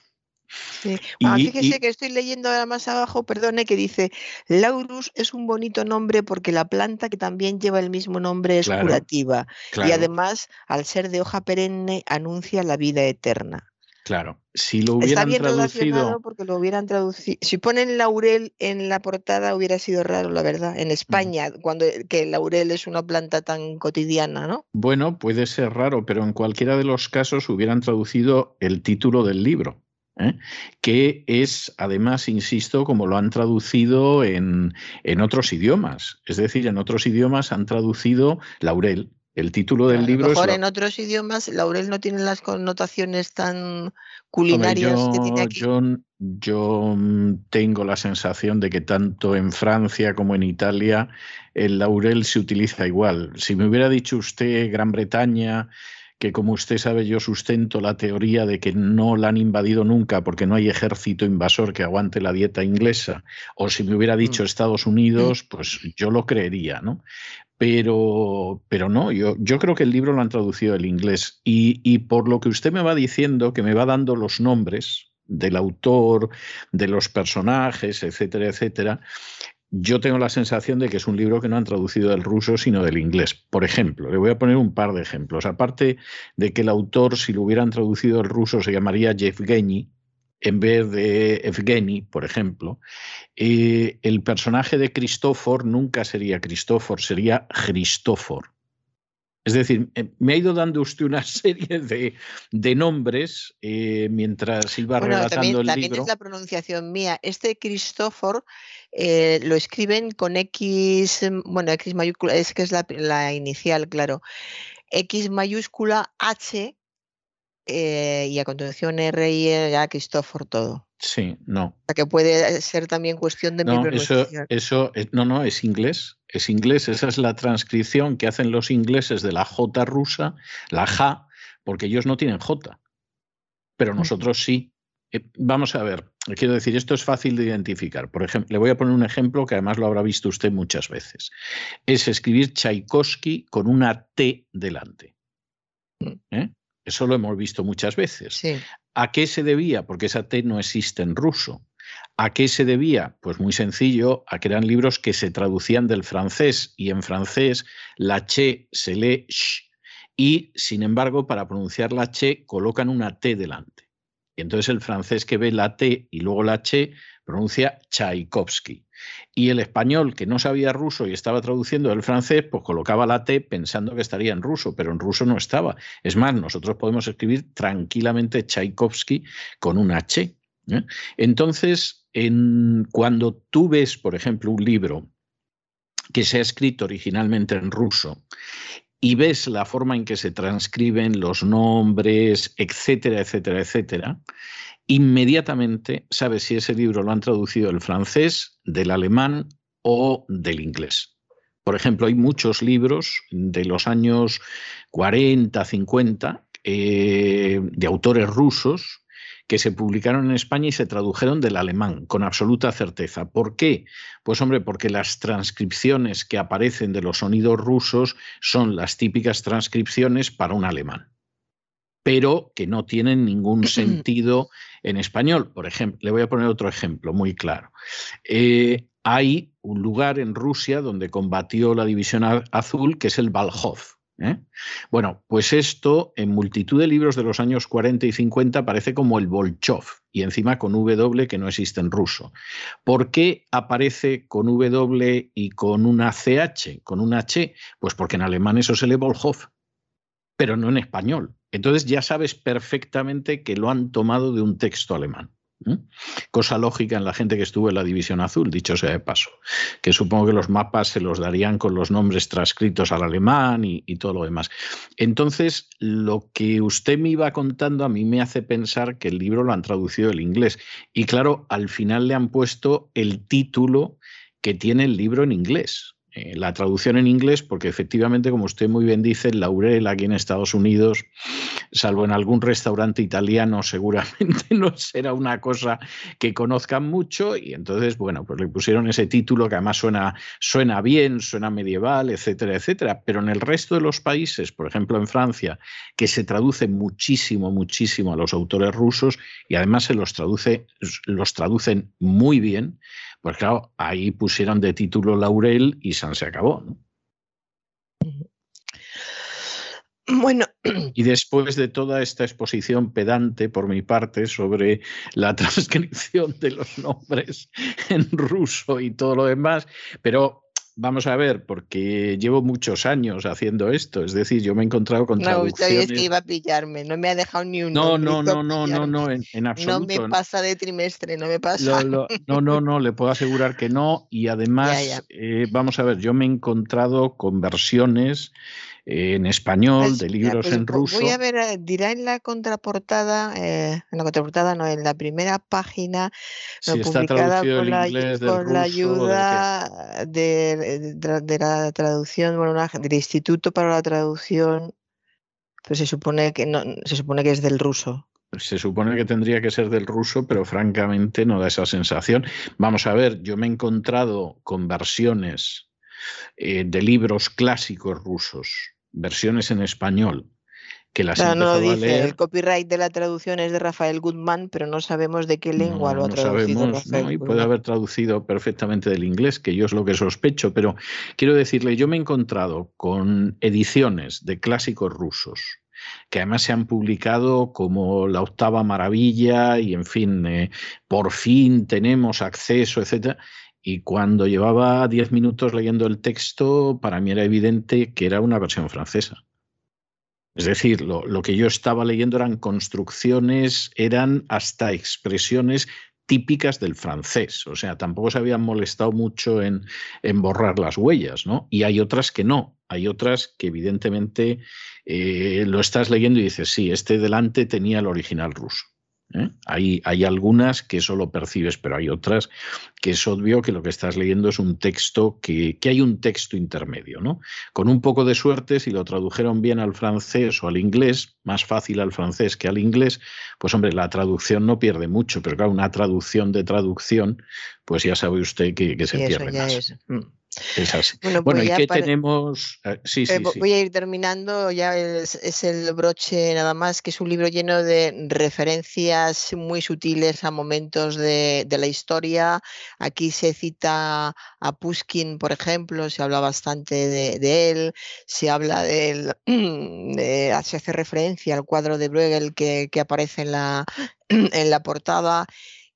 Sí. fíjese que estoy leyendo ahora más abajo, perdone, que dice, Laurus es un bonito nombre porque la planta que también lleva el mismo nombre es curativa y además, al ser de hoja perenne, anuncia la vida eterna. Claro, si lo hubieran Está bien traducido. porque lo hubieran traducido. Si ponen laurel en la portada hubiera sido raro, la verdad. En España, cuando que el laurel es una planta tan cotidiana, ¿no? Bueno, puede ser raro, pero en cualquiera de los casos hubieran traducido el título del libro. ¿eh? que es, además, insisto, como lo han traducido en, en otros idiomas. Es decir, en otros idiomas han traducido laurel, el título del libro mejor en otros idiomas laurel no tiene las connotaciones tan culinarias que tiene aquí. Yo, mm, tengo la sensación de que tanto en Francia como en Italia el laurel se utiliza igual. Si me hubiera dicho usted Gran Bretaña, que como usted sabe yo sustento la teoría de que no la han invadido nunca porque no hay ejército invasor que aguante la dieta inglesa, o si me hubiera dicho mm. Estados Unidos, pues yo lo creería, ¿no? Pero, pero no, yo, yo creo que el libro lo han traducido al inglés y, y por lo que usted me va diciendo, que me va dando los nombres del autor, de los personajes, etcétera, etcétera, yo tengo la sensación de que es un libro que no han traducido del ruso, sino del inglés. Por ejemplo, le voy a poner un par de ejemplos. Aparte de que el autor, si lo hubieran traducido del ruso, se llamaría Yevgeny, en vez de Evgeny, por ejemplo, eh, el personaje de Cristófor nunca sería Cristófor, sería Cristófor. Es decir, eh, me ha ido dando usted una serie de, nombres eh, mientras iba relatando también, el también es la pronunciación mía. Este Cristófor lo escriben con X, bueno, X mayúscula, es que es la, la inicial, claro. X mayúscula H eh, y a continuación R y e, ya Christopher todo. Sí, no. O sea que puede ser también cuestión de no, eso, eso no, no, es inglés. Es inglés. Esa es la transcripción que hacen los ingleses de la J rusa, la J, porque ellos no tienen J. Pero nosotros sí. Eh, vamos a ver, quiero decir, esto es fácil de identificar. Por ejemplo, le voy a poner un ejemplo que además lo habrá visto usted muchas veces. Es escribir Tchaikovsky con una T delante. Mm. ¿Eh? Eso lo hemos visto muchas veces. ¿A qué se debía? Porque esa T no existe en ruso. ¿A qué se debía? Pues muy sencillo, a que eran libros que se traducían del francés y en francés la che se lee sh y, sin embargo, para pronunciar la che colocan una T delante. Y entonces el francés que ve la T y luego la Che pronuncia Tchaikovsky. Y el español que no sabía ruso y estaba traduciendo el francés, pues colocaba la T pensando que estaría en ruso, pero en ruso no estaba. Es más, nosotros podemos escribir tranquilamente Tchaikovsky con una H. ¿eh? Entonces, en, cuando tú ves, por ejemplo, un libro que se ha escrito originalmente en ruso y ves la forma en que se transcriben los nombres, etcétera, etcétera, etcétera, inmediatamente sabes si ese libro lo han traducido del francés, del alemán o del inglés. Por ejemplo, hay muchos libros de los años 40, 50 eh, de autores rusos que se publicaron en España y se tradujeron del alemán con absoluta certeza. ¿Por qué? Pues hombre, porque las transcripciones que aparecen de los sonidos rusos son las típicas transcripciones para un alemán, pero que no tienen ningún sentido en español. Por ejemplo, le voy a poner otro ejemplo muy claro. Eh, hay un lugar en Rusia donde combatió la División Azul, que es el Valhov. ¿eh? Bueno, pues esto en multitud de libros de los años 40 y 50 aparece como el Bolchov y encima con W que no existe en ruso. ¿Por qué aparece con W y con una CH, con una H? Pues porque en alemán eso se lee Volchov, pero no en español. Entonces ya sabes perfectamente que lo han tomado de un texto alemán. Cosa lógica en la gente que estuvo en la División Azul, dicho sea de paso, que supongo que los mapas se los darían con los nombres transcritos al alemán y, y, todo lo demás. Entonces, lo que usted me iba contando a mí me hace pensar que el libro lo han traducido del inglés. Y claro, al final le han puesto el título que tiene el libro en inglés. Eh, la traducción en inglés, porque efectivamente, como usted muy bien dice, el laurel aquí en Estados Unidos, salvo en algún restaurante italiano, seguramente no será una cosa que conozcan mucho y entonces, bueno, pues le pusieron ese título que además suena, suena bien, suena medieval, etcétera, etcétera. Pero en el resto de los países, por ejemplo en Francia, que se traduce muchísimo, muchísimo a los autores rusos y además se los traduce, los traducen muy bien, pues claro, ahí pusieron de título Laurel y San se acabó. Bueno. Y después de toda esta exposición pedante por mi parte sobre la transcripción de los nombres en ruso y todo lo demás, pero Vamos a ver, porque llevo muchos años haciendo esto, es decir, yo me he encontrado con no, traducciones... No, que iba a pillarme, no me ha dejado ni un... No, no, no, no, no, no, en, absoluto. No me pasa de trimestre, no me pasa. no, no, no, le puedo asegurar que no, y además, eh, vamos a ver, yo me he encontrado con versiones en español, de libros pues en ruso. Voy a ver, eh, dirá en la contraportada, eh, en la contraportada no, en la primera página, publicada con, la, la, ayuda de, de, la traducción, bueno, del Instituto para la Traducción, pues se supone que no, se supone que es del ruso. Se supone que tendría que ser del ruso, pero francamente no da esa sensación. Vamos a ver, yo me he encontrado con versiones eh, de libros clásicos rusos versiones en español que las no, no dice, El copyright de la traducción es de Rafael Goodman, pero no sabemos de qué lengua lo ha traducido. Sabemos, y puede haber traducido perfectamente del inglés, que yo es lo que sospecho, pero quiero decirle, yo me he encontrado con ediciones de clásicos rusos que además se han publicado como la octava maravilla y en fin, eh, por fin tenemos acceso, etcétera. Y cuando llevaba diez minutos leyendo el texto, para mí era evidente que era una versión francesa. Es decir, lo, que yo estaba leyendo eran construcciones, eran hasta expresiones típicas del francés, o sea, tampoco se habían molestado mucho en, en borrar las huellas, ¿no? Y hay otras que no, hay otras que evidentemente eh, lo estás leyendo y dices, sí, este delante tenía el original ruso. ¿Eh? Hay, hay, algunas que solo percibes, pero hay otras que es obvio que lo que estás leyendo es un texto que, que, hay un texto intermedio, ¿no? Con un poco de suerte, si lo tradujeron bien al francés o al inglés, más fácil al francés que al inglés, pues hombre, la traducción no pierde mucho, pero claro, una traducción de traducción, pues ya sabe usted que, que se pierde más. Mm. Es Bueno, bueno pues ¿y qué tenemos? Eh, sí, sí, sí, Voy a ir terminando, ya es, es, el broche nada más, que es un libro lleno de referencias muy sutiles a momentos de, de la historia. Aquí se cita a Pushkin, por ejemplo, se habla bastante de, de él, se habla de él, de, se hace referencia al cuadro de Bruegel que, que aparece en la, en la portada,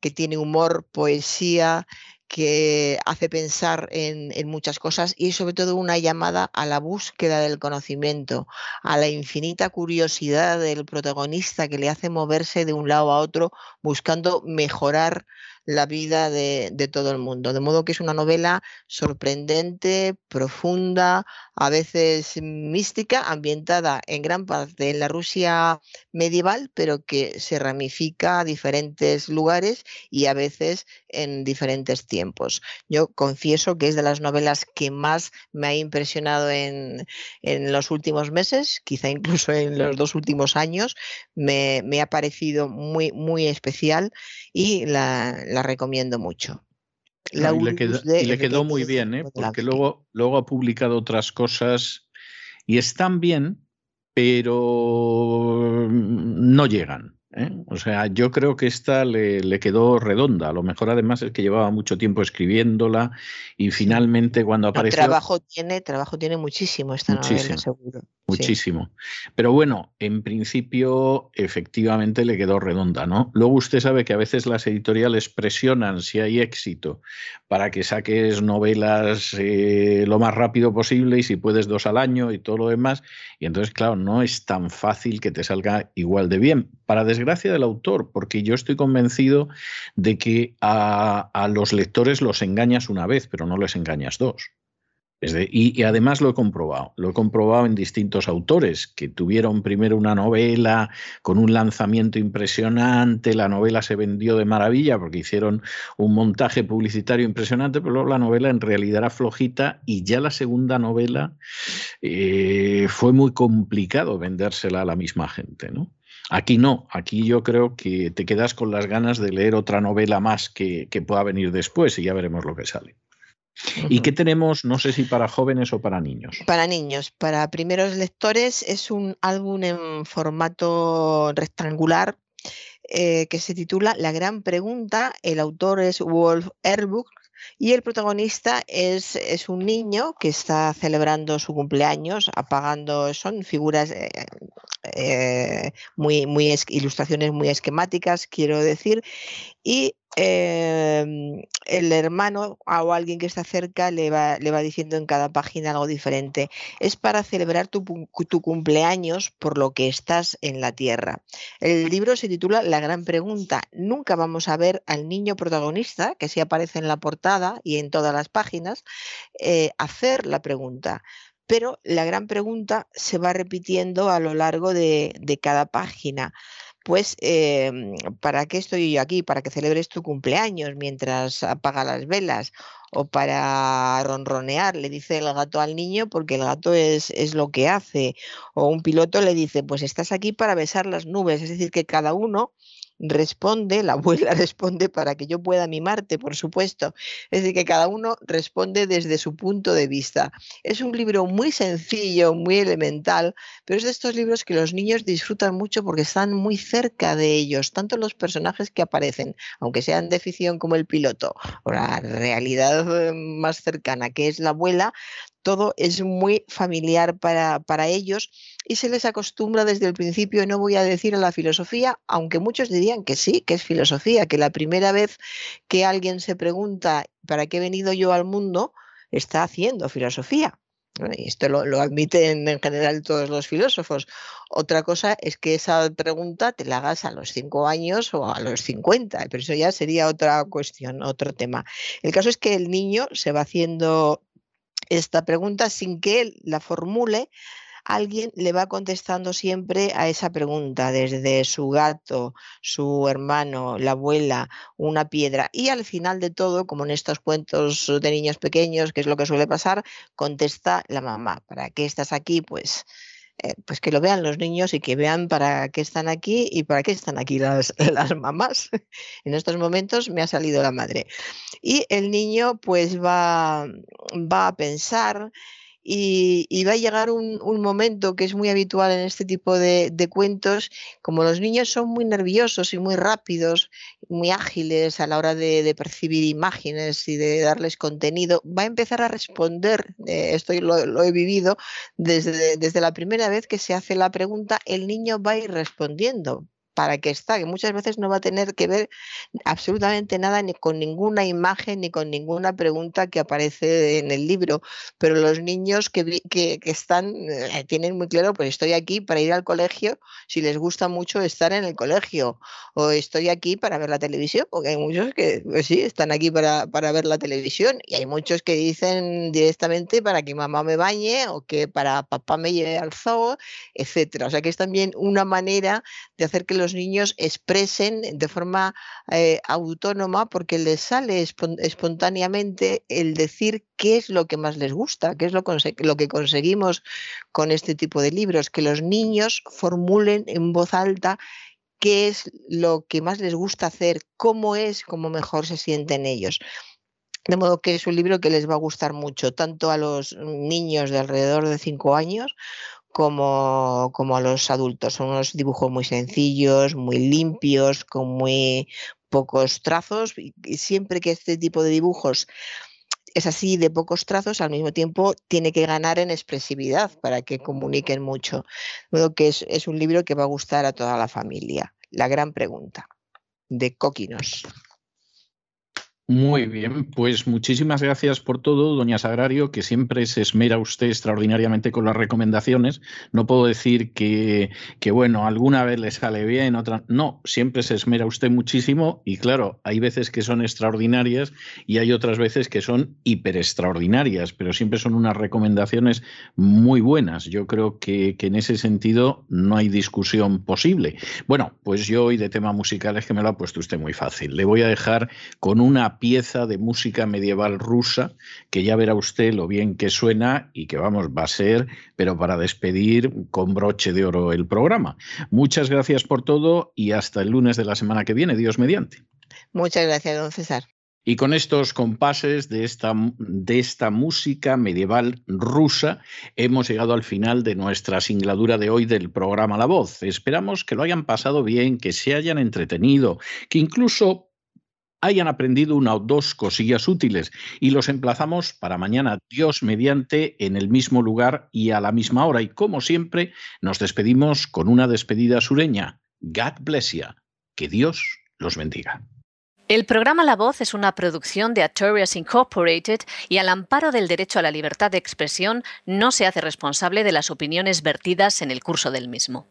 que tiene humor, poesía que hace pensar en, muchas cosas y sobre todo una llamada a la búsqueda del conocimiento, a la infinita curiosidad del protagonista que le hace moverse de un lado a otro buscando mejorar la vida de, de, todo el mundo. De modo que es una novela sorprendente, profunda, a veces mística, ambientada en gran parte en la Rusia medieval, pero que se ramifica a diferentes lugares y a veces en diferentes tiempos. Yo confieso que es de las novelas que más me ha impresionado en, en los últimos meses, quizá incluso en los dos últimos años. Me, me ha parecido muy, muy especial y la, la recomiendo mucho. Y, le quedó, muy bien, ¿eh? porque luego, luego ha publicado otras cosas y están bien, pero no llegan. ¿Eh? O sea, yo creo que esta le, quedó redonda. A lo mejor además es que llevaba mucho tiempo escribiéndola y finalmente cuando apareció... trabajo tiene, trabajo tiene muchísimo esta novela, seguro. Muchísimo. Pero bueno, en principio efectivamente le quedó redonda, ¿no? Luego usted sabe que a veces las editoriales presionan si hay éxito para que saques novelas eh, lo más rápido posible y si puedes dos al año y todo lo demás. Y entonces, claro, no es tan fácil que te salga igual de bien. Para desgracia del autor, porque yo estoy convencido de que a, a los lectores los engañas una vez, pero no les engañas dos y, además lo he comprobado, lo he comprobado en distintos autores que tuvieron primero una novela con un lanzamiento impresionante, la novela se vendió de maravilla porque hicieron un montaje publicitario impresionante, pero luego la novela en realidad era flojita y ya la segunda novela eh, fue muy complicado vendérsela a la misma gente, ¿no? Aquí no, aquí yo creo que te quedas con las ganas de leer otra novela más que pueda venir después y ya veremos lo que sale. ¿Y qué tenemos, no sé si para jóvenes o para niños? Para niños, para primeros lectores es un álbum en formato rectangular eh, que se titula La gran pregunta. El autor es Wolf Erbuk y el protagonista es, es, un niño que está celebrando su cumpleaños, apagando, son figuras eh, eh, muy, muy ilustraciones muy esquemáticas, quiero decir, y Em, el hermano o alguien que está cerca le va, diciendo en cada página algo diferente. Es para celebrar tu, cumpleaños por lo que estás en la Tierra. El libro se titula La gran pregunta. Nunca vamos a ver al niño protagonista, que sí aparece en la portada y en todas las páginas, eh, hacer la pregunta pero la gran pregunta se va repitiendo a lo largo de cada página pues em, ¿para qué estoy yo aquí? ¿Para que celebres tu cumpleaños mientras apaga las velas? O para ronronear, le dice el gato al niño, porque el gato es, es lo que hace. O un piloto le dice, pues estás aquí para besar las nubes. Es decir, que cada uno responde, la abuela responde para que yo pueda mimarte, por supuesto. Es decir, que cada uno responde desde su punto de vista. Es un libro muy sencillo, muy elemental, pero es de estos libros que los niños disfrutan mucho porque están muy cerca de ellos, tanto los personajes que aparecen, aunque sean de ficción como el piloto, o la realidad eh, más cercana, que es la abuela, todo es muy familiar para, para, ellos y se les acostumbra desde el principio, no voy a decir a la filosofía, aunque muchos dirían que sí, que es filosofía, que la primera vez que alguien se pregunta ¿para qué he venido yo al mundo? está haciendo filosofía. Y esto lo, admiten en general todos los filósofos. Otra cosa es que esa pregunta te la hagas a los 5 años o a los 50, pero eso ya sería otra cuestión, otro tema. El caso es que el niño se va haciendo esta pregunta sin que él la formule alguien le va contestando siempre a esa pregunta, desde su gato, su hermano, la abuela, una piedra. Y al final de todo, como en estos cuentos de niños pequeños, que es lo que suele pasar, contesta la mamá. ¿Para qué estás aquí? Pues eh, pues que lo vean los niños y que vean para qué están aquí y para qué están aquí las, las, mamás. En estos momentos me ha salido la madre. Y el niño pues va, va a pensar y, va a llegar un, momento que es muy habitual en este tipo de, cuentos, como los niños son muy nerviosos y muy rápidos, muy ágiles a la hora de, percibir imágenes y de darles contenido, va a empezar a responder, eh, esto lo, lo, he vivido, desde, desde la primera vez que se hace la pregunta, el niño va a ir respondiendo para que está, que muchas veces no va a tener que ver absolutamente nada ni con ninguna imagen ni con ninguna pregunta que aparece en el libro, pero los niños que, que, están, eh, tienen muy claro, pues estoy aquí para ir al colegio, si les gusta mucho estar en el colegio, o estoy aquí para ver la televisión, porque hay muchos que, pues sí, están aquí para, para ver la televisión, y hay muchos que dicen directamente para que mamá me bañe, o que para papá me lleve al zoo, etcétera. O sea que es también una manera de hacer que los niños expresen de forma eh, autónoma porque les sale espontáneamente el decir qué es lo que más les gusta, qué es lo, lo que conseguimos con este tipo de libros, que los niños formulen en voz alta qué es lo que más les gusta hacer, cómo es, cómo mejor se sienten ellos. De modo que es un libro que les va a gustar mucho, tanto a los niños de alrededor de cinco años como, como a los adultos. Son unos dibujos muy sencillos, muy limpios, con muy pocos trazos. Y, siempre que este tipo de dibujos es así de pocos trazos, al mismo tiempo tiene que ganar en expresividad para que comuniquen mucho. De que es, es un libro que va a gustar a toda la familia. La gran pregunta de Coquinos. Muy bien, pues muchísimas gracias por todo, doña Sagrario, que siempre se esmera usted extraordinariamente con las recomendaciones. No puedo decir que, que, bueno, alguna vez le sale bien, otra. No, siempre se esmera usted muchísimo y claro, hay veces que son extraordinarias y hay otras veces que son hiper extraordinarias, pero siempre son unas recomendaciones muy buenas. Yo creo que, que en ese sentido no hay discusión posible. Bueno, pues yo hoy de tema musical es que me lo ha puesto usted muy fácil. Le voy a dejar con una pieza de música medieval rusa que ya verá usted lo bien que suena y que vamos, va a ser, pero para despedir con broche de oro el programa. Muchas gracias por todo y hasta el lunes de la semana que viene, Dios mediante. Muchas gracias, don César. Y con estos compases de esta, de esta, música medieval rusa hemos llegado al final de nuestra singladura de hoy del programa La Voz. Esperamos que lo hayan pasado bien, que se hayan entretenido, que incluso hayan aprendido una o dos cosillas útiles y los emplazamos para mañana, Dios mediante, en el mismo lugar y a la misma hora. Y como siempre, nos despedimos con una despedida sureña. God bless you. Que Dios los bendiga. El programa La Voz es una producción de Artorias Incorporated y al amparo del derecho a la libertad de expresión no se hace responsable de las opiniones vertidas en el curso del mismo.